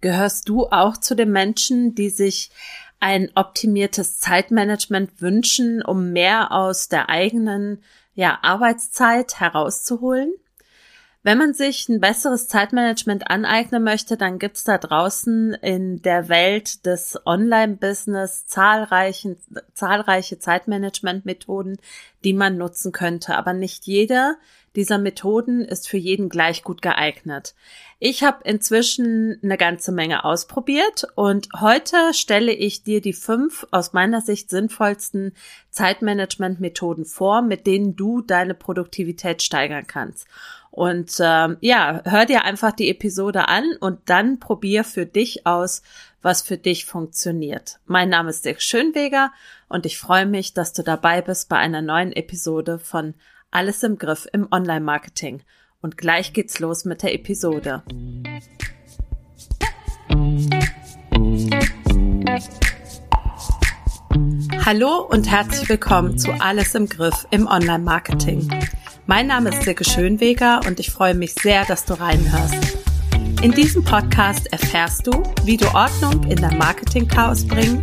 Gehörst du auch zu den Menschen, die sich ein optimiertes Zeitmanagement wünschen, um mehr aus der eigenen ja, Arbeitszeit herauszuholen? Wenn man sich ein besseres Zeitmanagement aneignen möchte, dann gibt's da draußen in der Welt des Online-Business zahlreiche, zahlreiche Zeitmanagement-Methoden, die man nutzen könnte. Aber nicht jede dieser Methoden ist für jeden gleich gut geeignet. Ich habe inzwischen eine ganze Menge ausprobiert und heute stelle ich dir die fünf aus meiner Sicht sinnvollsten Zeitmanagement-Methoden vor, mit denen du deine Produktivität steigern kannst. Und ähm, ja, hör dir einfach die Episode an und dann probier für dich aus, was für dich funktioniert. Mein Name ist Dirk Schönweger und ich freue mich, dass du dabei bist bei einer neuen Episode von Alles im Griff im Online-Marketing. Und gleich geht's los mit der Episode. Hallo und herzlich willkommen zu Alles im Griff im Online-Marketing. Mein Name ist Silke Schönweger und ich freue mich sehr, dass du reinhörst. In diesem Podcast erfährst du, wie du Ordnung in dein Marketing-Chaos bringen,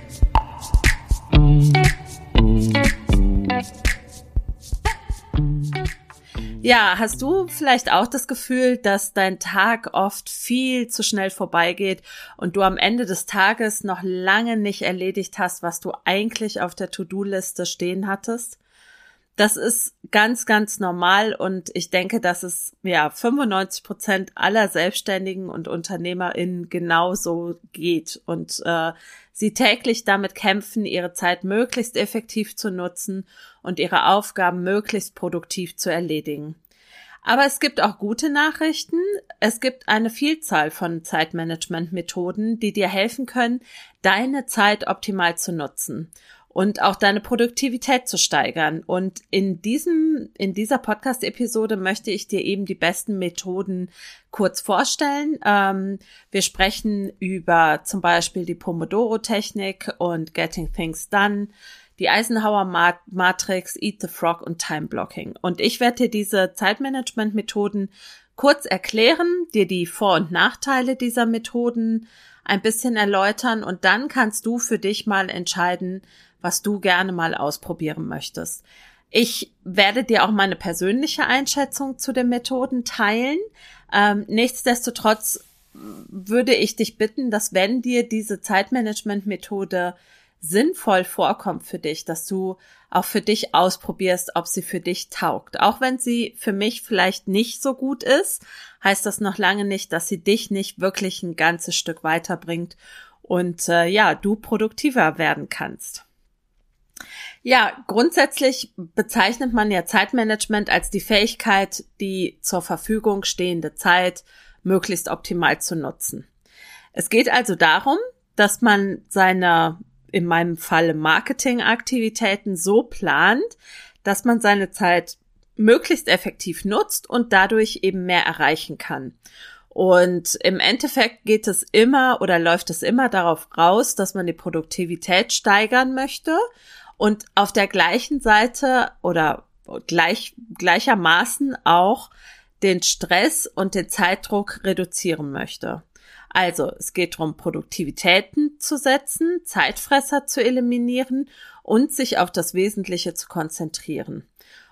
Ja, hast du vielleicht auch das Gefühl, dass dein Tag oft viel zu schnell vorbeigeht und du am Ende des Tages noch lange nicht erledigt hast, was du eigentlich auf der To-Do-Liste stehen hattest? Das ist ganz, ganz normal und ich denke, dass es ja 95 Prozent aller Selbstständigen und UnternehmerInnen genauso geht und äh, sie täglich damit kämpfen, ihre Zeit möglichst effektiv zu nutzen und ihre Aufgaben möglichst produktiv zu erledigen. Aber es gibt auch gute Nachrichten. Es gibt eine Vielzahl von Zeitmanagement-Methoden, die dir helfen können, deine Zeit optimal zu nutzen und auch deine Produktivität zu steigern. Und in diesem, in dieser Podcast-Episode möchte ich dir eben die besten Methoden kurz vorstellen. Ähm, wir sprechen über zum Beispiel die Pomodoro-Technik und Getting Things Done, die Eisenhower Matrix, Eat the Frog und Time Blocking. Und ich werde dir diese Zeitmanagement-Methoden kurz erklären, dir die Vor- und Nachteile dieser Methoden ein bisschen erläutern und dann kannst du für dich mal entscheiden, was du gerne mal ausprobieren möchtest. Ich werde dir auch meine persönliche Einschätzung zu den Methoden teilen. Ähm, nichtsdestotrotz würde ich dich bitten, dass wenn dir diese Zeitmanagement-Methode sinnvoll vorkommt für dich, dass du auch für dich ausprobierst, ob sie für dich taugt. Auch wenn sie für mich vielleicht nicht so gut ist, heißt das noch lange nicht, dass sie dich nicht wirklich ein ganzes Stück weiterbringt und äh, ja, du produktiver werden kannst. Ja, grundsätzlich bezeichnet man ja Zeitmanagement als die Fähigkeit, die zur Verfügung stehende Zeit möglichst optimal zu nutzen. Es geht also darum, dass man seine, in meinem Falle Marketingaktivitäten so plant, dass man seine Zeit möglichst effektiv nutzt und dadurch eben mehr erreichen kann. Und im Endeffekt geht es immer oder läuft es immer darauf raus, dass man die Produktivität steigern möchte und auf der gleichen Seite oder gleich, gleichermaßen auch den Stress und den Zeitdruck reduzieren möchte. Also es geht darum, Produktivitäten zu setzen, Zeitfresser zu eliminieren und sich auf das Wesentliche zu konzentrieren.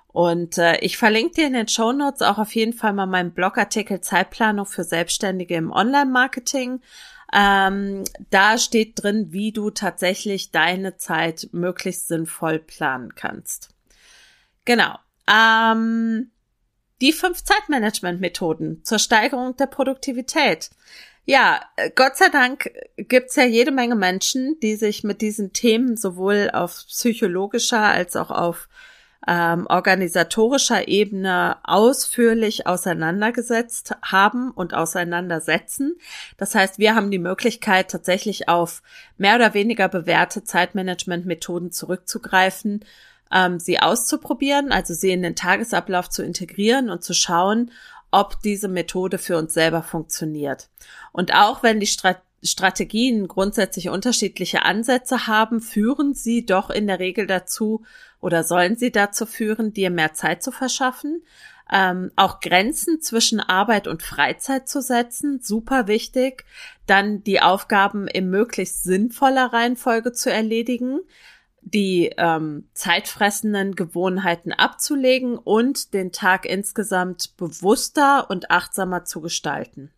Und äh, ich verlinke dir in den Show Notes auch auf jeden Fall mal meinen Blogartikel Zeitplanung für Selbstständige im Online-Marketing. Ähm, da steht drin, wie du tatsächlich deine Zeit möglichst sinnvoll planen kannst. Genau. Ähm, die fünf Zeitmanagement-Methoden zur Steigerung der Produktivität. Ja, Gott sei Dank gibt's ja jede Menge Menschen, die sich mit diesen Themen sowohl auf psychologischer als auch auf ähm, organisatorischer Ebene ausführlich auseinandergesetzt haben und auseinandersetzen. Das heißt, wir haben die Möglichkeit, tatsächlich auf mehr oder weniger bewährte Zeitmanagement-Methoden zurückzugreifen, ähm, sie auszuprobieren, also sie in den Tagesablauf zu integrieren und zu schauen, ob diese Methode für uns selber funktioniert. Und auch wenn die Strategie Strategien grundsätzlich unterschiedliche Ansätze haben, führen sie doch in der Regel dazu oder sollen sie dazu führen, dir mehr Zeit zu verschaffen, ähm, auch Grenzen zwischen Arbeit und Freizeit zu setzen, super wichtig, dann die Aufgaben in möglichst sinnvoller Reihenfolge zu erledigen, die ähm, zeitfressenden Gewohnheiten abzulegen und den Tag insgesamt bewusster und achtsamer zu gestalten.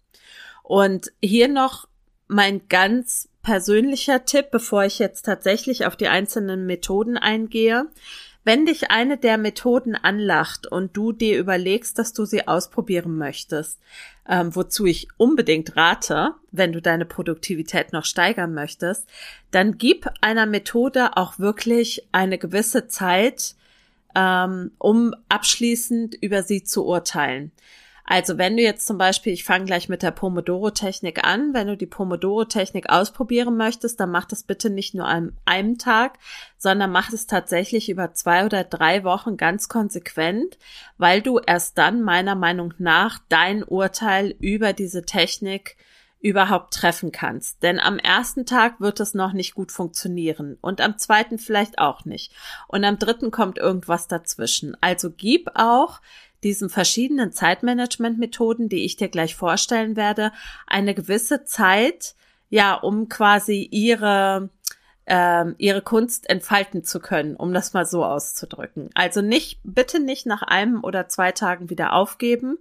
Und hier noch mein ganz persönlicher Tipp, bevor ich jetzt tatsächlich auf die einzelnen Methoden eingehe. Wenn dich eine der Methoden anlacht und du dir überlegst, dass du sie ausprobieren möchtest, ähm, wozu ich unbedingt rate, wenn du deine Produktivität noch steigern möchtest, dann gib einer Methode auch wirklich eine gewisse Zeit, ähm, um abschließend über sie zu urteilen. Also wenn du jetzt zum Beispiel, ich fange gleich mit der Pomodoro-Technik an, wenn du die Pomodoro-Technik ausprobieren möchtest, dann mach das bitte nicht nur an einem Tag, sondern mach es tatsächlich über zwei oder drei Wochen ganz konsequent, weil du erst dann meiner Meinung nach dein Urteil über diese Technik überhaupt treffen kannst. Denn am ersten Tag wird es noch nicht gut funktionieren und am zweiten vielleicht auch nicht. Und am dritten kommt irgendwas dazwischen. Also gib auch diesen verschiedenen Zeitmanagement-Methoden, die ich dir gleich vorstellen werde, eine gewisse Zeit, ja, um quasi ihre ähm, ihre Kunst entfalten zu können, um das mal so auszudrücken. Also nicht, bitte nicht nach einem oder zwei Tagen wieder aufgeben,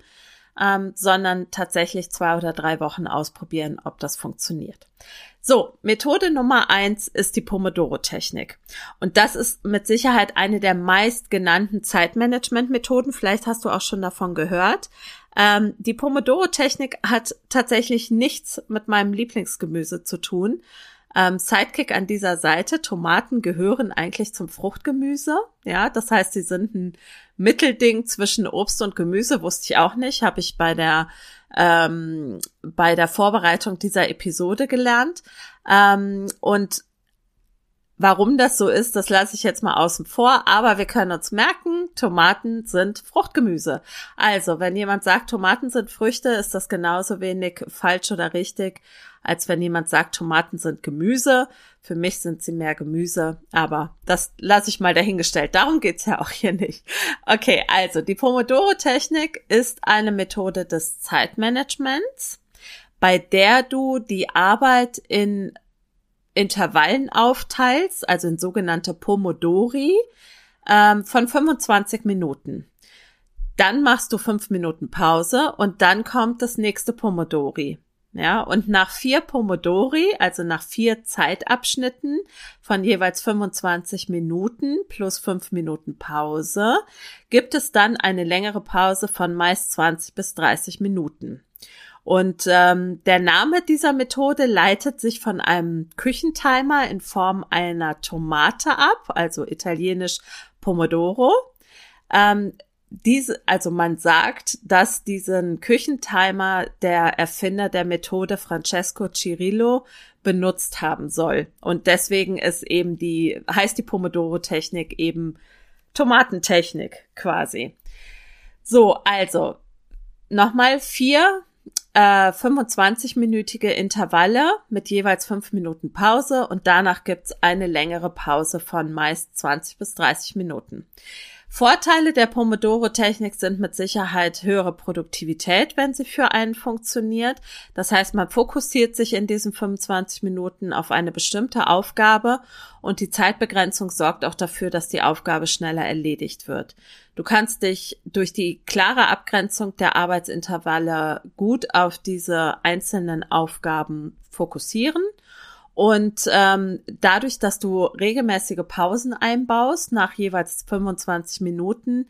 ähm, sondern tatsächlich zwei oder drei Wochen ausprobieren, ob das funktioniert. So, Methode Nummer eins ist die Pomodoro-Technik. Und das ist mit Sicherheit eine der meistgenannten Zeitmanagement-Methoden. Vielleicht hast du auch schon davon gehört. Ähm, die Pomodoro-Technik hat tatsächlich nichts mit meinem Lieblingsgemüse zu tun. Ähm, Sidekick an dieser Seite, Tomaten gehören eigentlich zum Fruchtgemüse. Ja, das heißt, sie sind ein Mittelding zwischen Obst und Gemüse, wusste ich auch nicht, habe ich bei der ähm, bei der Vorbereitung dieser Episode gelernt. Ähm, und Warum das so ist, das lasse ich jetzt mal außen vor, aber wir können uns merken, Tomaten sind Fruchtgemüse. Also, wenn jemand sagt, Tomaten sind Früchte, ist das genauso wenig falsch oder richtig, als wenn jemand sagt, Tomaten sind Gemüse. Für mich sind sie mehr Gemüse, aber das lasse ich mal dahingestellt. Darum geht's ja auch hier nicht. Okay, also die Pomodoro-Technik ist eine Methode des Zeitmanagements, bei der du die Arbeit in Intervallen aufteilst, also in sogenannte Pomodori, ähm, von 25 Minuten. Dann machst du fünf Minuten Pause und dann kommt das nächste Pomodori. Ja, und nach vier Pomodori, also nach vier Zeitabschnitten von jeweils 25 Minuten plus fünf Minuten Pause, gibt es dann eine längere Pause von meist 20 bis 30 Minuten. Und ähm, der Name dieser Methode leitet sich von einem Küchentimer in Form einer Tomate ab, also italienisch Pomodoro. Ähm, diese, also man sagt, dass diesen Küchentimer der Erfinder der Methode Francesco Cirillo benutzt haben soll. Und deswegen ist eben die, heißt die Pomodoro-Technik eben Tomatentechnik quasi. So, also nochmal vier äh, 25-minütige Intervalle mit jeweils fünf Minuten Pause und danach gibt's eine längere Pause von meist 20 bis 30 Minuten. Vorteile der Pomodoro-Technik sind mit Sicherheit höhere Produktivität, wenn sie für einen funktioniert. Das heißt, man fokussiert sich in diesen 25 Minuten auf eine bestimmte Aufgabe und die Zeitbegrenzung sorgt auch dafür, dass die Aufgabe schneller erledigt wird. Du kannst dich durch die klare Abgrenzung der Arbeitsintervalle gut auf diese einzelnen Aufgaben fokussieren und ähm, dadurch, dass du regelmäßige Pausen einbaust, nach jeweils 25 Minuten,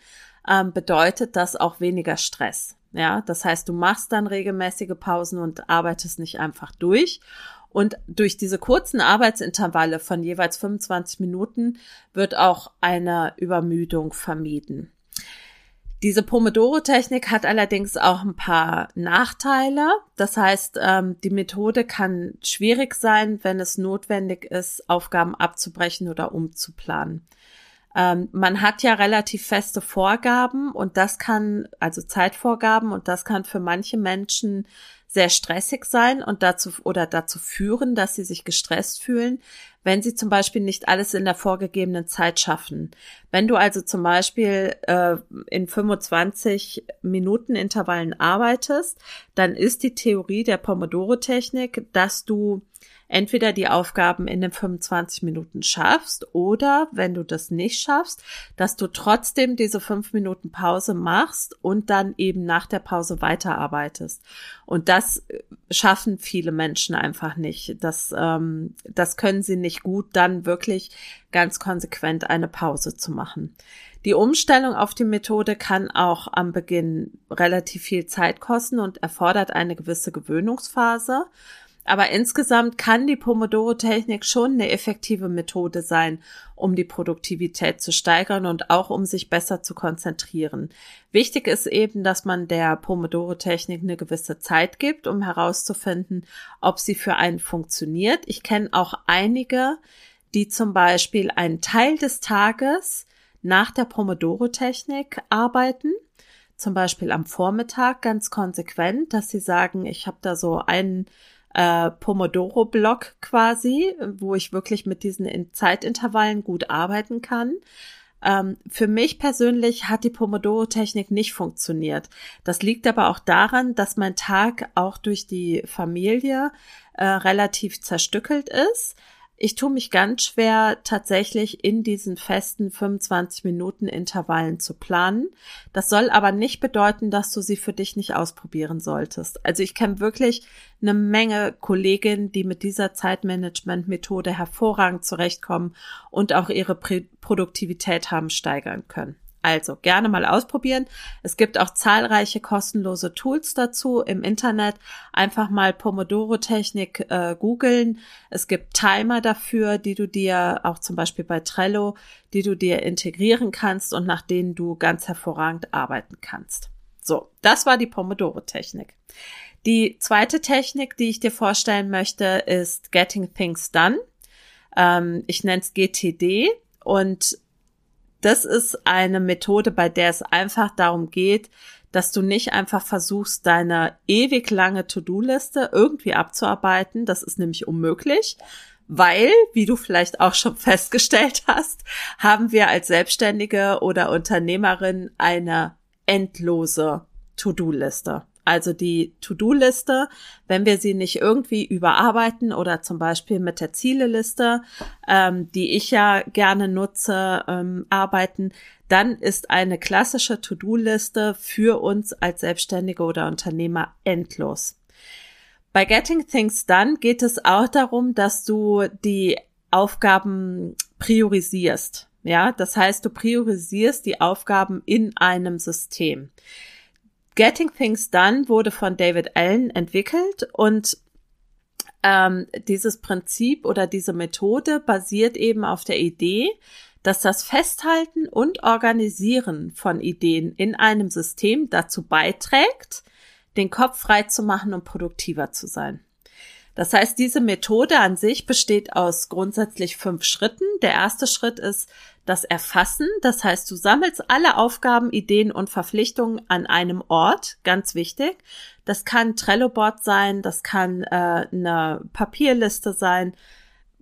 ähm, bedeutet das auch weniger Stress. Ja, das heißt, du machst dann regelmäßige Pausen und arbeitest nicht einfach durch. Und durch diese kurzen Arbeitsintervalle von jeweils 25 Minuten wird auch eine Übermüdung vermieden. Diese Pomodoro-Technik hat allerdings auch ein paar Nachteile. Das heißt, ähm, die Methode kann schwierig sein, wenn es notwendig ist, Aufgaben abzubrechen oder umzuplanen. Ähm, man hat ja relativ feste Vorgaben und das kann, also Zeitvorgaben und das kann für manche Menschen sehr stressig sein und dazu oder dazu führen, dass sie sich gestresst fühlen, wenn sie zum Beispiel nicht alles in der vorgegebenen Zeit schaffen. Wenn du also zum Beispiel äh, in 25 Minuten Intervallen arbeitest, dann ist die Theorie der Pomodoro-Technik, dass du entweder die Aufgaben in den 25 Minuten schaffst oder wenn du das nicht schaffst, dass du trotzdem diese fünf Minuten Pause machst und dann eben nach der Pause weiterarbeitest. Und das schaffen viele Menschen einfach nicht. Das, ähm, das können sie nicht gut, dann wirklich ganz konsequent eine Pause zu machen. Die Umstellung auf die Methode kann auch am Beginn relativ viel Zeit kosten und erfordert eine gewisse Gewöhnungsphase. Aber insgesamt kann die Pomodoro-Technik schon eine effektive Methode sein, um die Produktivität zu steigern und auch um sich besser zu konzentrieren. Wichtig ist eben, dass man der Pomodoro-Technik eine gewisse Zeit gibt, um herauszufinden, ob sie für einen funktioniert. Ich kenne auch einige, die zum Beispiel einen Teil des Tages nach der Pomodoro-Technik arbeiten zum Beispiel am Vormittag ganz konsequent, dass sie sagen, ich habe da so einen äh, Pomodoro-Block quasi, wo ich wirklich mit diesen Zeitintervallen gut arbeiten kann. Ähm, für mich persönlich hat die Pomodoro-Technik nicht funktioniert. Das liegt aber auch daran, dass mein Tag auch durch die Familie äh, relativ zerstückelt ist. Ich tue mich ganz schwer, tatsächlich in diesen festen 25 Minuten Intervallen zu planen. Das soll aber nicht bedeuten, dass du sie für dich nicht ausprobieren solltest. Also ich kenne wirklich eine Menge Kolleginnen, die mit dieser Zeitmanagement-Methode hervorragend zurechtkommen und auch ihre Produktivität haben steigern können. Also gerne mal ausprobieren. Es gibt auch zahlreiche kostenlose Tools dazu im Internet. Einfach mal Pomodoro-Technik äh, googeln. Es gibt Timer dafür, die du dir auch zum Beispiel bei Trello, die du dir integrieren kannst und nach denen du ganz hervorragend arbeiten kannst. So, das war die Pomodoro-Technik. Die zweite Technik, die ich dir vorstellen möchte, ist Getting Things Done. Ähm, ich nenne es GTD und das ist eine Methode, bei der es einfach darum geht, dass du nicht einfach versuchst, deine ewig lange To-Do-Liste irgendwie abzuarbeiten. Das ist nämlich unmöglich, weil, wie du vielleicht auch schon festgestellt hast, haben wir als Selbstständige oder Unternehmerin eine endlose To-Do-Liste. Also die To-Do-Liste, wenn wir sie nicht irgendwie überarbeiten oder zum Beispiel mit der Zieleliste, ähm, die ich ja gerne nutze, ähm, arbeiten, dann ist eine klassische To-Do-Liste für uns als Selbstständige oder Unternehmer endlos. Bei Getting Things Done geht es auch darum, dass du die Aufgaben priorisierst. Ja, das heißt, du priorisierst die Aufgaben in einem System. Getting Things Done wurde von David Allen entwickelt und ähm, dieses Prinzip oder diese Methode basiert eben auf der Idee, dass das Festhalten und Organisieren von Ideen in einem System dazu beiträgt, den Kopf frei zu machen und produktiver zu sein. Das heißt, diese Methode an sich besteht aus grundsätzlich fünf Schritten. Der erste Schritt ist das Erfassen. Das heißt, du sammelst alle Aufgaben, Ideen und Verpflichtungen an einem Ort. Ganz wichtig. Das kann Trello-Board sein, das kann äh, eine Papierliste sein.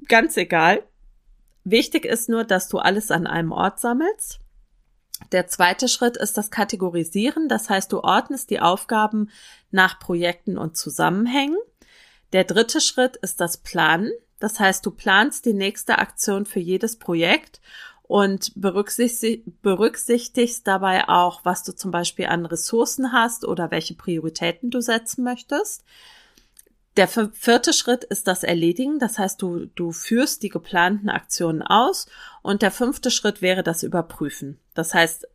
Ganz egal. Wichtig ist nur, dass du alles an einem Ort sammelst. Der zweite Schritt ist das Kategorisieren. Das heißt, du ordnest die Aufgaben nach Projekten und Zusammenhängen. Der dritte Schritt ist das Planen. Das heißt, du planst die nächste Aktion für jedes Projekt und berücksichtigst dabei auch, was du zum Beispiel an Ressourcen hast oder welche Prioritäten du setzen möchtest. Der vierte Schritt ist das Erledigen. Das heißt, du, du führst die geplanten Aktionen aus. Und der fünfte Schritt wäre das Überprüfen. Das heißt,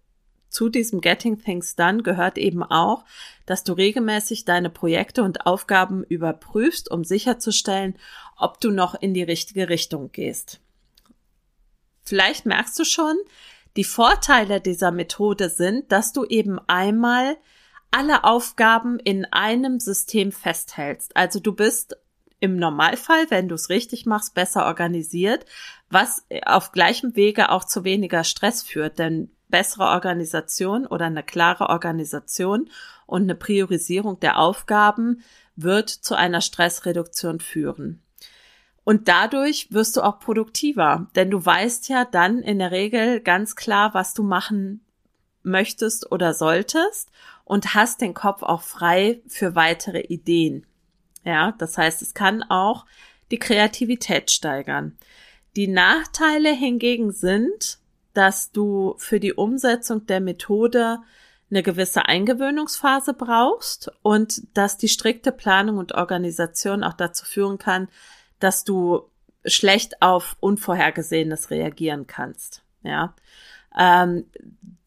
zu diesem Getting Things Done gehört eben auch, dass du regelmäßig deine Projekte und Aufgaben überprüfst, um sicherzustellen, ob du noch in die richtige Richtung gehst. Vielleicht merkst du schon, die Vorteile dieser Methode sind, dass du eben einmal alle Aufgaben in einem System festhältst. Also du bist im Normalfall, wenn du es richtig machst, besser organisiert, was auf gleichem Wege auch zu weniger Stress führt. Denn bessere Organisation oder eine klare Organisation und eine Priorisierung der Aufgaben wird zu einer Stressreduktion führen. Und dadurch wirst du auch produktiver, denn du weißt ja dann in der Regel ganz klar, was du machen möchtest oder solltest und hast den Kopf auch frei für weitere Ideen. Ja, das heißt, es kann auch die Kreativität steigern. Die Nachteile hingegen sind, dass du für die Umsetzung der Methode eine gewisse Eingewöhnungsphase brauchst und dass die strikte Planung und Organisation auch dazu führen kann, dass du schlecht auf Unvorhergesehenes reagieren kannst. Ja. Ähm,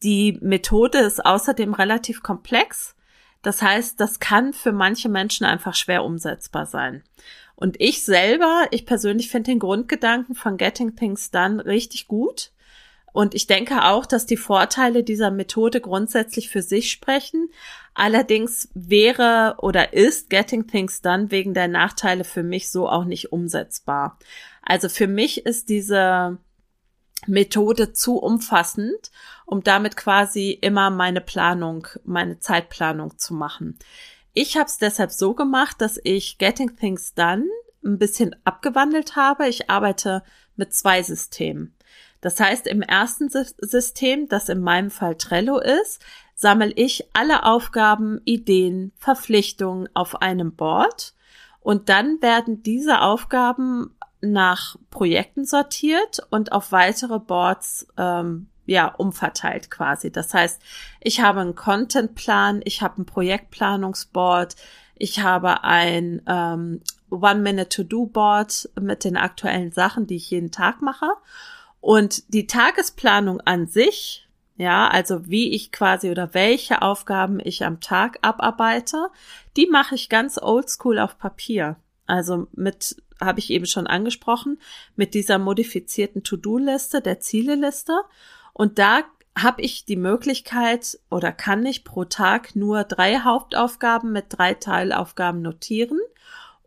die Methode ist außerdem relativ komplex. Das heißt, das kann für manche Menschen einfach schwer umsetzbar sein. Und ich selber, ich persönlich finde den Grundgedanken von Getting Things Done richtig gut. Und ich denke auch, dass die Vorteile dieser Methode grundsätzlich für sich sprechen. Allerdings wäre oder ist Getting Things Done wegen der Nachteile für mich so auch nicht umsetzbar. Also für mich ist diese Methode zu umfassend, um damit quasi immer meine Planung, meine Zeitplanung zu machen. Ich habe es deshalb so gemacht, dass ich Getting Things Done ein bisschen abgewandelt habe. Ich arbeite mit zwei Systemen. Das heißt, im ersten System, das in meinem Fall Trello ist, sammle ich alle Aufgaben, Ideen, Verpflichtungen auf einem Board und dann werden diese Aufgaben nach Projekten sortiert und auf weitere Boards ähm, ja umverteilt quasi. Das heißt, ich habe einen Contentplan, ich habe ein Projektplanungsboard, ich habe ein ähm, One-Minute-To-Do-Board mit den aktuellen Sachen, die ich jeden Tag mache. Und die Tagesplanung an sich, ja, also wie ich quasi oder welche Aufgaben ich am Tag abarbeite, die mache ich ganz oldschool auf Papier. Also mit, habe ich eben schon angesprochen, mit dieser modifizierten To-Do-Liste, der Zieleliste. Und da habe ich die Möglichkeit oder kann ich pro Tag nur drei Hauptaufgaben mit drei Teilaufgaben notieren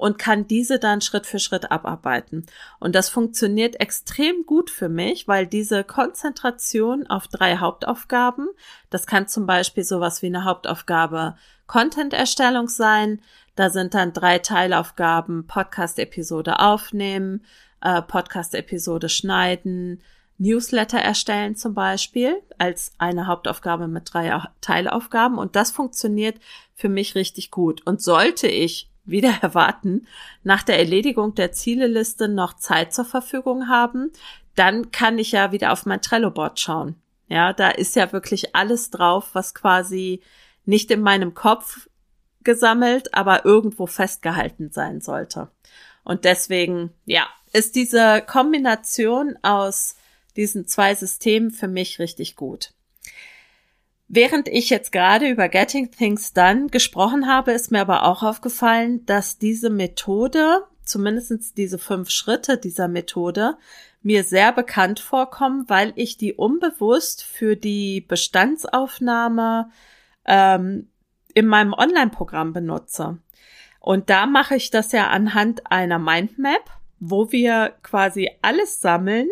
und kann diese dann Schritt für Schritt abarbeiten. Und das funktioniert extrem gut für mich, weil diese Konzentration auf drei Hauptaufgaben, das kann zum Beispiel sowas wie eine Hauptaufgabe Content-Erstellung sein, da sind dann drei Teilaufgaben Podcast-Episode aufnehmen, äh, Podcast-Episode schneiden, Newsletter erstellen zum Beispiel als eine Hauptaufgabe mit drei Teilaufgaben und das funktioniert für mich richtig gut. Und sollte ich wieder erwarten, nach der Erledigung der Zieleliste noch Zeit zur Verfügung haben, dann kann ich ja wieder auf mein Trello-Board schauen. Ja, da ist ja wirklich alles drauf, was quasi nicht in meinem Kopf gesammelt, aber irgendwo festgehalten sein sollte. Und deswegen, ja, ist diese Kombination aus diesen zwei Systemen für mich richtig gut. Während ich jetzt gerade über Getting Things Done gesprochen habe, ist mir aber auch aufgefallen, dass diese Methode, zumindest diese fünf Schritte dieser Methode, mir sehr bekannt vorkommen, weil ich die unbewusst für die Bestandsaufnahme ähm, in meinem Online-Programm benutze. Und da mache ich das ja anhand einer Mindmap, wo wir quasi alles sammeln,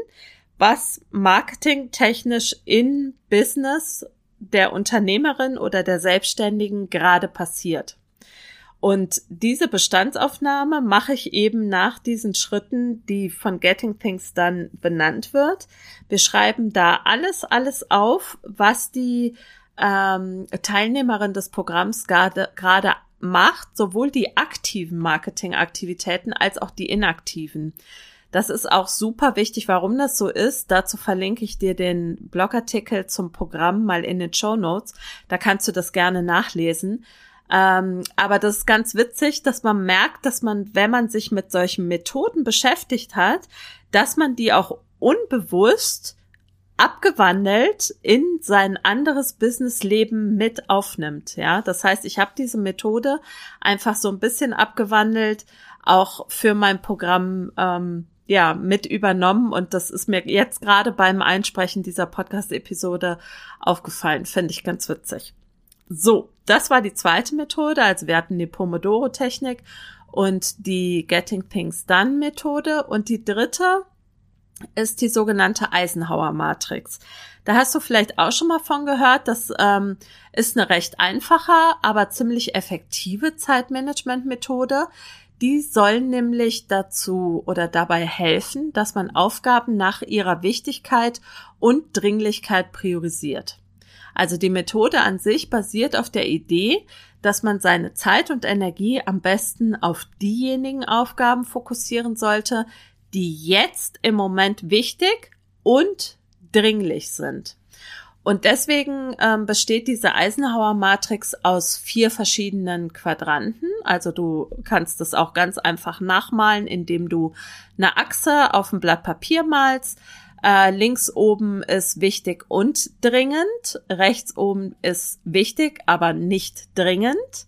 was marketingtechnisch in Business der Unternehmerin oder der Selbstständigen gerade passiert. Und diese Bestandsaufnahme mache ich eben nach diesen Schritten, die von Getting Things dann benannt wird. Wir schreiben da alles, alles auf, was die ähm, Teilnehmerin des Programms gerade, gerade macht, sowohl die aktiven Marketingaktivitäten als auch die inaktiven. Das ist auch super wichtig, warum das so ist. Dazu verlinke ich dir den Blogartikel zum Programm mal in den Show Notes. Da kannst du das gerne nachlesen. Ähm, aber das ist ganz witzig, dass man merkt, dass man, wenn man sich mit solchen Methoden beschäftigt hat, dass man die auch unbewusst abgewandelt in sein anderes Businessleben mit aufnimmt. Ja, das heißt, ich habe diese Methode einfach so ein bisschen abgewandelt, auch für mein Programm ähm, ja mit übernommen und das ist mir jetzt gerade beim Einsprechen dieser Podcast-Episode aufgefallen. Finde ich ganz witzig. So, das war die zweite Methode. Also wir hatten die Pomodoro-Technik und die Getting Things Done Methode und die dritte ist die sogenannte Eisenhower Matrix. Da hast du vielleicht auch schon mal von gehört. Das ähm, ist eine recht einfache, aber ziemlich effektive Zeitmanagement-Methode. Die soll nämlich dazu oder dabei helfen, dass man Aufgaben nach ihrer Wichtigkeit und Dringlichkeit priorisiert. Also die Methode an sich basiert auf der Idee, dass man seine Zeit und Energie am besten auf diejenigen Aufgaben fokussieren sollte, die jetzt im Moment wichtig und dringlich sind. Und deswegen ähm, besteht diese Eisenhower Matrix aus vier verschiedenen Quadranten. Also du kannst es auch ganz einfach nachmalen, indem du eine Achse auf ein Blatt Papier malst. Äh, links oben ist wichtig und dringend. Rechts oben ist wichtig, aber nicht dringend.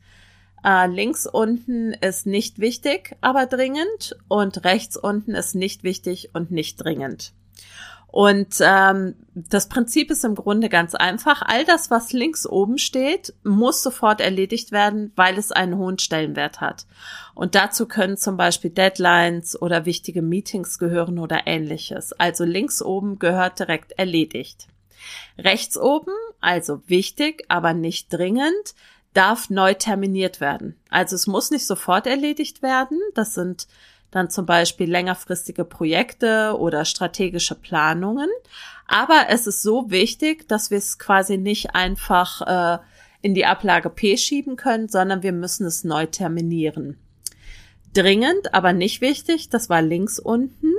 Äh, links unten ist nicht wichtig, aber dringend. Und rechts unten ist nicht wichtig und nicht dringend. Und ähm, das Prinzip ist im Grunde ganz einfach. All das, was links oben steht, muss sofort erledigt werden, weil es einen hohen Stellenwert hat. Und dazu können zum Beispiel Deadlines oder wichtige Meetings gehören oder ähnliches. Also links oben gehört direkt erledigt. Rechts oben, also wichtig, aber nicht dringend, darf neu terminiert werden. Also es muss nicht sofort erledigt werden. Das sind dann zum Beispiel längerfristige Projekte oder strategische Planungen. Aber es ist so wichtig, dass wir es quasi nicht einfach äh, in die Ablage P schieben können, sondern wir müssen es neu terminieren. Dringend, aber nicht wichtig, das war links unten.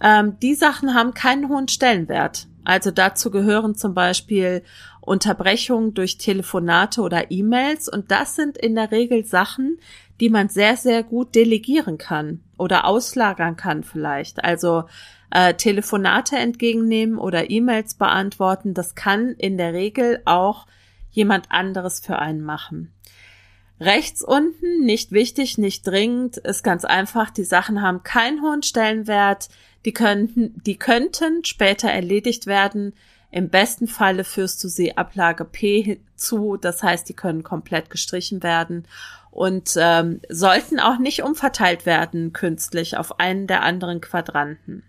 Ähm, die Sachen haben keinen hohen Stellenwert. Also dazu gehören zum Beispiel Unterbrechungen durch Telefonate oder E-Mails und das sind in der Regel Sachen, die man sehr, sehr gut delegieren kann oder auslagern kann vielleicht. Also äh, Telefonate entgegennehmen oder E-Mails beantworten, das kann in der Regel auch jemand anderes für einen machen. Rechts unten, nicht wichtig, nicht dringend, ist ganz einfach, die Sachen haben keinen hohen Stellenwert, die könnten, die könnten später erledigt werden. Im besten Falle führst du sie Ablage P zu, das heißt, die können komplett gestrichen werden und ähm, sollten auch nicht umverteilt werden künstlich auf einen der anderen Quadranten.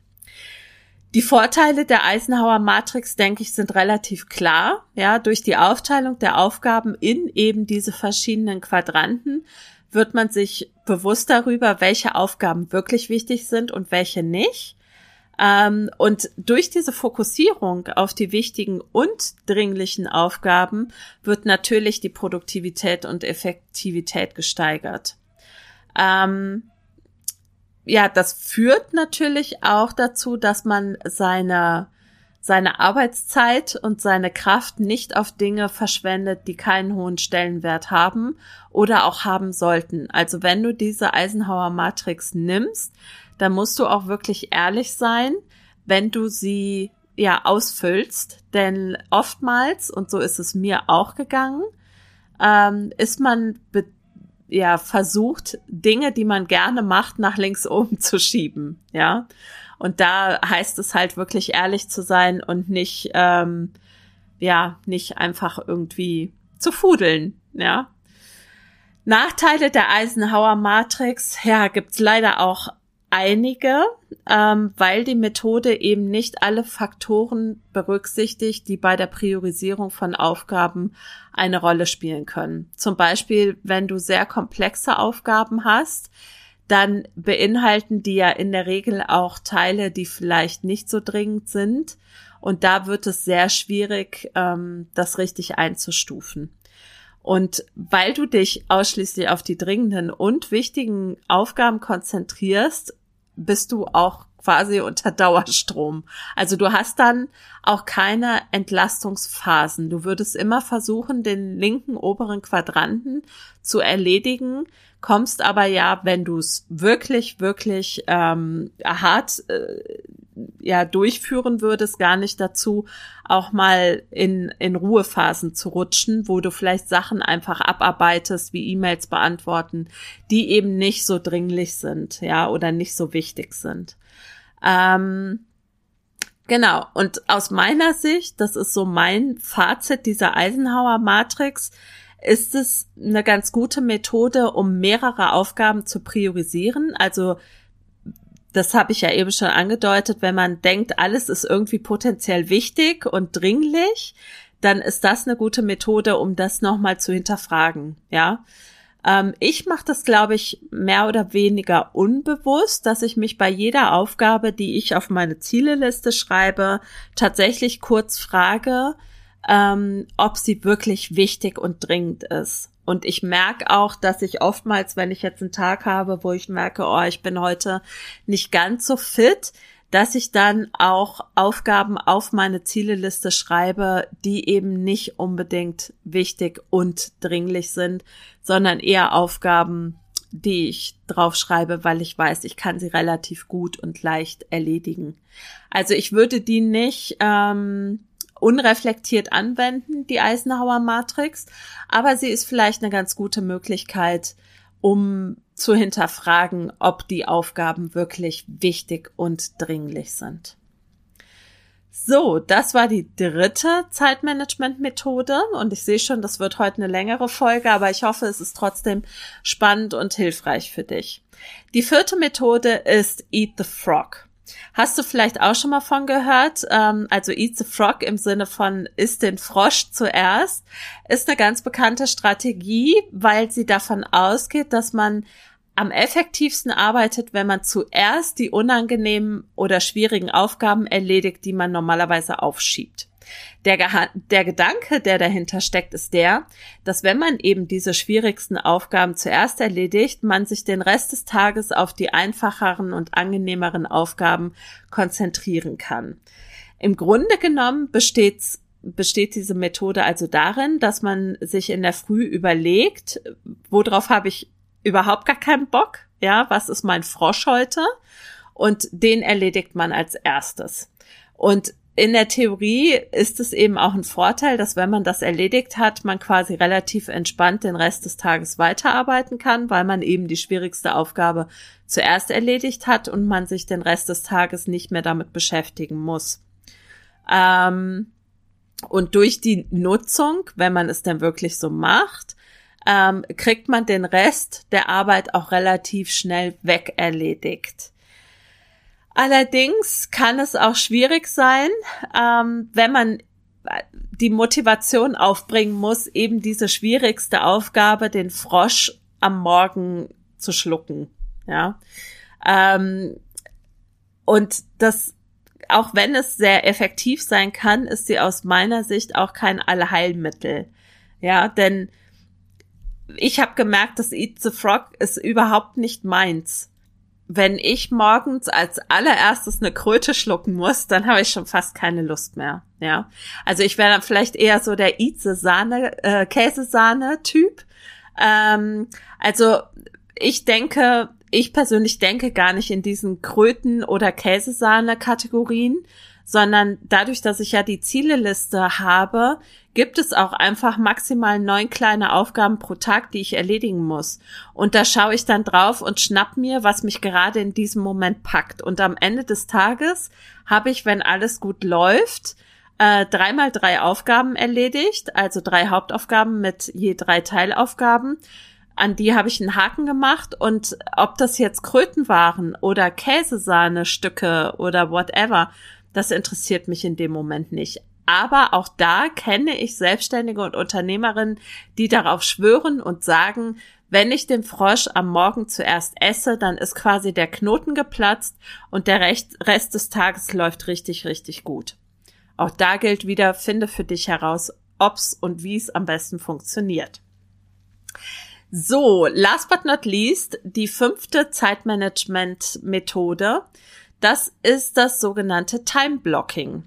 Die Vorteile der Eisenhower Matrix, denke ich, sind relativ klar. Ja, durch die Aufteilung der Aufgaben in eben diese verschiedenen Quadranten wird man sich bewusst darüber, welche Aufgaben wirklich wichtig sind und welche nicht. Ähm, und durch diese Fokussierung auf die wichtigen und dringlichen Aufgaben wird natürlich die Produktivität und Effektivität gesteigert. Ähm, ja, das führt natürlich auch dazu, dass man seine seine Arbeitszeit und seine Kraft nicht auf Dinge verschwendet, die keinen hohen Stellenwert haben oder auch haben sollten. Also wenn du diese Eisenhower Matrix nimmst, da musst du auch wirklich ehrlich sein, wenn du sie ja ausfüllst, denn oftmals, und so ist es mir auch gegangen, ähm, ist man ja versucht, Dinge, die man gerne macht, nach links oben zu schieben, ja. Und da heißt es halt wirklich ehrlich zu sein und nicht, ähm, ja, nicht einfach irgendwie zu fudeln, ja. Nachteile der Eisenhower Matrix, ja, gibt's leider auch einige, ähm, weil die Methode eben nicht alle Faktoren berücksichtigt, die bei der Priorisierung von Aufgaben eine Rolle spielen können. Zum Beispiel, wenn du sehr komplexe Aufgaben hast, dann beinhalten die ja in der Regel auch Teile, die vielleicht nicht so dringend sind. Und da wird es sehr schwierig, ähm, das richtig einzustufen. Und weil du dich ausschließlich auf die dringenden und wichtigen Aufgaben konzentrierst, bist du auch quasi unter Dauerstrom. Also du hast dann auch keine Entlastungsphasen. Du würdest immer versuchen, den linken oberen Quadranten zu erledigen, kommst aber ja, wenn du es wirklich, wirklich ähm, hart äh, ja durchführen würdest, gar nicht dazu, auch mal in, in Ruhephasen zu rutschen, wo du vielleicht Sachen einfach abarbeitest, wie E-Mails beantworten, die eben nicht so dringlich sind, ja, oder nicht so wichtig sind. Ähm, genau. Und aus meiner Sicht, das ist so mein Fazit dieser Eisenhower Matrix, ist es eine ganz gute Methode, um mehrere Aufgaben zu priorisieren. Also das habe ich ja eben schon angedeutet, wenn man denkt, alles ist irgendwie potenziell wichtig und dringlich, dann ist das eine gute Methode, um das nochmal zu hinterfragen. Ja. Ähm, ich mache das, glaube ich, mehr oder weniger unbewusst, dass ich mich bei jeder Aufgabe, die ich auf meine Zieleliste schreibe, tatsächlich kurz frage, ähm, ob sie wirklich wichtig und dringend ist. Und ich merke auch, dass ich oftmals, wenn ich jetzt einen Tag habe, wo ich merke, oh, ich bin heute nicht ganz so fit, dass ich dann auch Aufgaben auf meine Zieleliste schreibe, die eben nicht unbedingt wichtig und dringlich sind, sondern eher Aufgaben, die ich drauf schreibe, weil ich weiß, ich kann sie relativ gut und leicht erledigen. Also ich würde die nicht ähm, unreflektiert anwenden, die Eisenhower Matrix, aber sie ist vielleicht eine ganz gute Möglichkeit, um zu hinterfragen, ob die Aufgaben wirklich wichtig und dringlich sind. So, das war die dritte Zeitmanagement-Methode und ich sehe schon, das wird heute eine längere Folge, aber ich hoffe, es ist trotzdem spannend und hilfreich für dich. Die vierte Methode ist Eat the Frog. Hast du vielleicht auch schon mal von gehört? Ähm, also Eat the Frog im Sinne von isst den Frosch zuerst, ist eine ganz bekannte Strategie, weil sie davon ausgeht, dass man am effektivsten arbeitet, wenn man zuerst die unangenehmen oder schwierigen Aufgaben erledigt, die man normalerweise aufschiebt. Der, der Gedanke, der dahinter steckt, ist der, dass wenn man eben diese schwierigsten Aufgaben zuerst erledigt, man sich den Rest des Tages auf die einfacheren und angenehmeren Aufgaben konzentrieren kann. Im Grunde genommen besteht's besteht diese Methode also darin, dass man sich in der Früh überlegt, worauf habe ich überhaupt gar keinen Bock, ja, was ist mein Frosch heute? Und den erledigt man als erstes. Und in der Theorie ist es eben auch ein Vorteil, dass wenn man das erledigt hat, man quasi relativ entspannt den Rest des Tages weiterarbeiten kann, weil man eben die schwierigste Aufgabe zuerst erledigt hat und man sich den Rest des Tages nicht mehr damit beschäftigen muss. Ähm, und durch die Nutzung, wenn man es denn wirklich so macht, ähm, kriegt man den Rest der Arbeit auch relativ schnell weg erledigt. Allerdings kann es auch schwierig sein, ähm, wenn man die Motivation aufbringen muss, eben diese schwierigste Aufgabe, den Frosch am Morgen zu schlucken. Ja. Ähm, und das, auch wenn es sehr effektiv sein kann, ist sie aus meiner Sicht auch kein Allheilmittel. Ja, denn ich habe gemerkt, dass Eat the Frog ist überhaupt nicht meins wenn ich morgens als allererstes eine Kröte schlucken muss, dann habe ich schon fast keine Lust mehr. Ja, also ich wäre dann vielleicht eher so der Ize Sahne äh, Käsesahne Typ. Ähm, also ich denke, ich persönlich denke gar nicht in diesen Kröten oder Käsesahne Kategorien, sondern dadurch, dass ich ja die Zieleliste habe, gibt es auch einfach maximal neun kleine Aufgaben pro Tag, die ich erledigen muss. Und da schaue ich dann drauf und schnapp mir, was mich gerade in diesem Moment packt. Und am Ende des Tages habe ich, wenn alles gut läuft, äh, dreimal drei Aufgaben erledigt, also drei Hauptaufgaben mit je drei Teilaufgaben. An die habe ich einen Haken gemacht und ob das jetzt Kröten waren oder Käsesahne-Stücke oder whatever, das interessiert mich in dem Moment nicht. Aber auch da kenne ich Selbstständige und Unternehmerinnen, die darauf schwören und sagen, wenn ich den Frosch am Morgen zuerst esse, dann ist quasi der Knoten geplatzt und der Rest des Tages läuft richtig, richtig gut. Auch da gilt wieder, finde für dich heraus, ob's und wie es am besten funktioniert. So, last but not least, die fünfte Zeitmanagement-Methode das ist das sogenannte Time Blocking.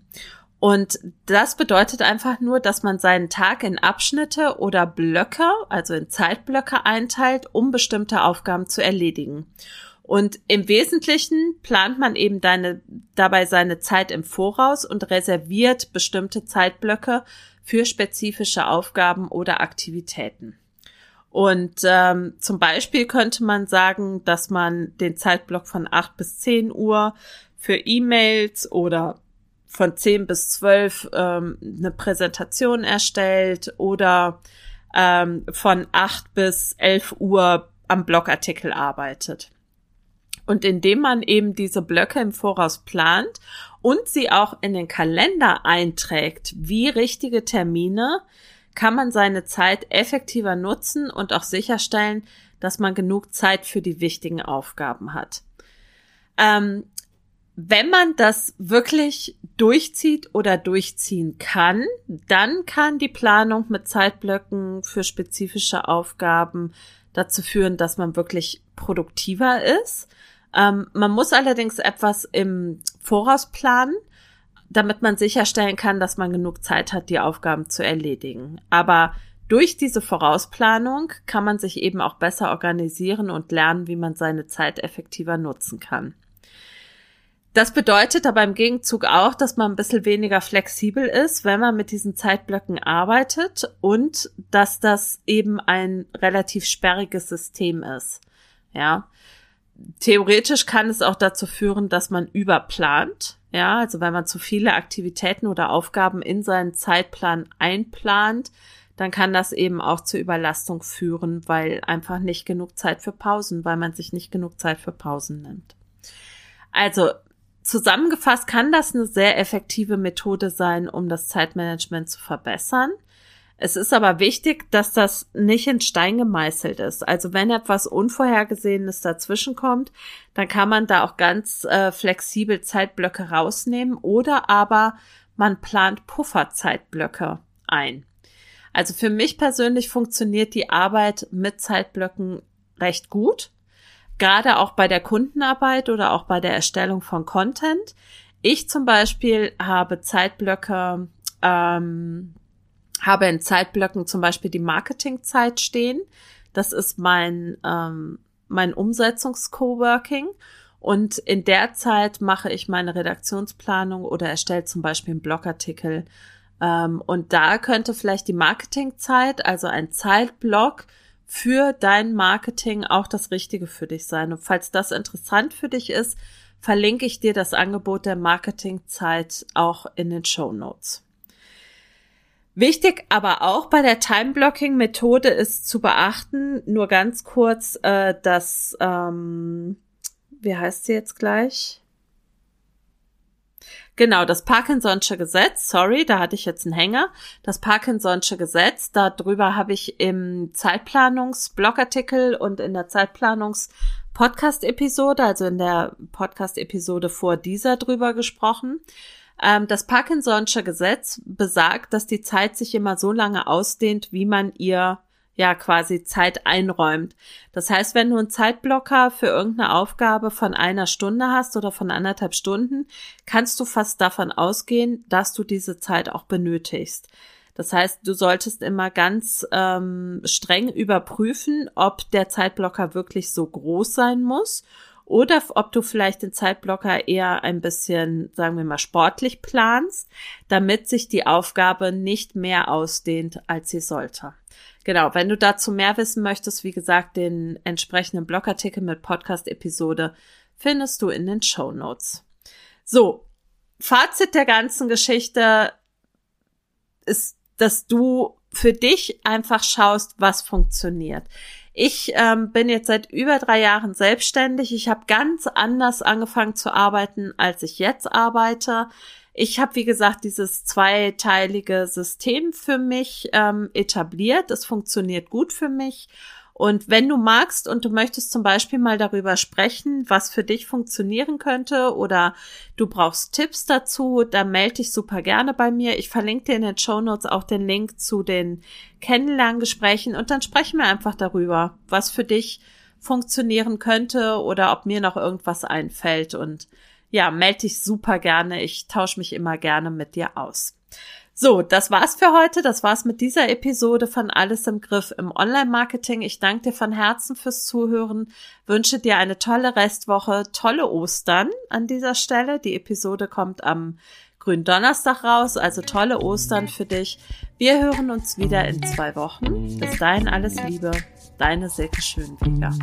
Und das bedeutet einfach nur, dass man seinen Tag in Abschnitte oder Blöcke, also in Zeitblöcke einteilt, um bestimmte Aufgaben zu erledigen. Und im Wesentlichen plant man eben deine, dabei seine Zeit im Voraus und reserviert bestimmte Zeitblöcke für spezifische Aufgaben oder Aktivitäten. Und ähm, zum Beispiel könnte man sagen, dass man den Zeitblock von 8 bis 10 Uhr für E-Mails oder von 10 bis 12 ähm, eine Präsentation erstellt oder ähm, von 8 bis 11 Uhr am Blogartikel arbeitet. Und indem man eben diese Blöcke im Voraus plant und sie auch in den Kalender einträgt, wie richtige Termine, kann man seine Zeit effektiver nutzen und auch sicherstellen, dass man genug Zeit für die wichtigen Aufgaben hat. Ähm, wenn man das wirklich durchzieht oder durchziehen kann, dann kann die Planung mit Zeitblöcken für spezifische Aufgaben dazu führen, dass man wirklich produktiver ist ähm, man muss allerdings etwas im Voraus planen, damit man sicherstellen kann, dass man genug Zeit hat, die Aufgaben zu erledigen. Aber durch diese Vorausplanung kann man sich eben auch besser organisieren und lernen, wie man seine Zeit effektiver nutzen kann. Das bedeutet aber im Gegenzug auch, dass man ein bisschen weniger flexibel ist, wenn man mit diesen Zeitblöcken arbeitet und dass das eben ein relativ sperriges System ist. Ja theoretisch kann es auch dazu führen, dass man überplant. Ja, also wenn man zu viele Aktivitäten oder Aufgaben in seinen Zeitplan einplant, dann kann das eben auch zur Überlastung führen, weil einfach nicht genug Zeit für Pausen, weil man sich nicht genug Zeit für Pausen nimmt. Also zusammengefasst kann das eine sehr effektive Methode sein, um das Zeitmanagement zu verbessern. Es ist aber wichtig, dass das nicht in Stein gemeißelt ist. Also wenn etwas Unvorhergesehenes dazwischen kommt, dann kann man da auch ganz äh, flexibel Zeitblöcke rausnehmen oder aber man plant Pufferzeitblöcke ein. Also für mich persönlich funktioniert die Arbeit mit Zeitblöcken recht gut. Gerade auch bei der Kundenarbeit oder auch bei der Erstellung von Content. Ich zum Beispiel habe Zeitblöcke ähm, habe in Zeitblöcken zum Beispiel die Marketingzeit stehen. Das ist mein, ähm, mein Umsetzungs-Coworking. Und in der Zeit mache ich meine Redaktionsplanung oder erstelle zum Beispiel einen Blogartikel. Ähm, und da könnte vielleicht die Marketingzeit, also ein Zeitblock für dein Marketing auch das Richtige für dich sein. Und falls das interessant für dich ist, verlinke ich dir das Angebot der Marketingzeit auch in den Show Notes. Wichtig aber auch bei der Time-Blocking-Methode ist zu beachten, nur ganz kurz, äh, dass, ähm, wie heißt sie jetzt gleich? Genau, das Parkinson'sche Gesetz, sorry, da hatte ich jetzt einen Hänger. Das Parkinson'sche Gesetz, darüber habe ich im Zeitplanungs-Blogartikel und in der Zeitplanungs-Podcast-Episode, also in der Podcast-Episode vor dieser drüber gesprochen. Ähm, das Parkinson'sche Gesetz besagt, dass die Zeit sich immer so lange ausdehnt, wie man ihr ja quasi Zeit einräumt. Das heißt, wenn du einen Zeitblocker für irgendeine Aufgabe von einer Stunde hast oder von anderthalb Stunden, kannst du fast davon ausgehen, dass du diese Zeit auch benötigst. Das heißt, du solltest immer ganz ähm, streng überprüfen, ob der Zeitblocker wirklich so groß sein muss oder ob du vielleicht den Zeitblocker eher ein bisschen, sagen wir mal, sportlich planst, damit sich die Aufgabe nicht mehr ausdehnt, als sie sollte. Genau, wenn du dazu mehr wissen möchtest, wie gesagt, den entsprechenden Blogartikel mit Podcast-Episode findest du in den Show Notes. So, Fazit der ganzen Geschichte ist, dass du für dich einfach schaust, was funktioniert. Ich ähm, bin jetzt seit über drei Jahren selbstständig. Ich habe ganz anders angefangen zu arbeiten, als ich jetzt arbeite. Ich habe, wie gesagt, dieses zweiteilige System für mich ähm, etabliert. Es funktioniert gut für mich und wenn du magst und du möchtest zum Beispiel mal darüber sprechen, was für dich funktionieren könnte oder du brauchst Tipps dazu, dann melde dich super gerne bei mir. Ich verlinke dir in den Show Notes auch den Link zu den Kennenlerngesprächen und dann sprechen wir einfach darüber, was für dich funktionieren könnte oder ob mir noch irgendwas einfällt und ja, melde dich super gerne. Ich tausche mich immer gerne mit dir aus. So, das war's für heute. Das war's mit dieser Episode von Alles im Griff im Online-Marketing. Ich danke dir von Herzen fürs Zuhören, wünsche dir eine tolle Restwoche, tolle Ostern an dieser Stelle. Die Episode kommt am grünen Donnerstag raus, also tolle Ostern für dich. Wir hören uns wieder in zwei Wochen. Bis dahin alles Liebe. Deine Silke Schönweger.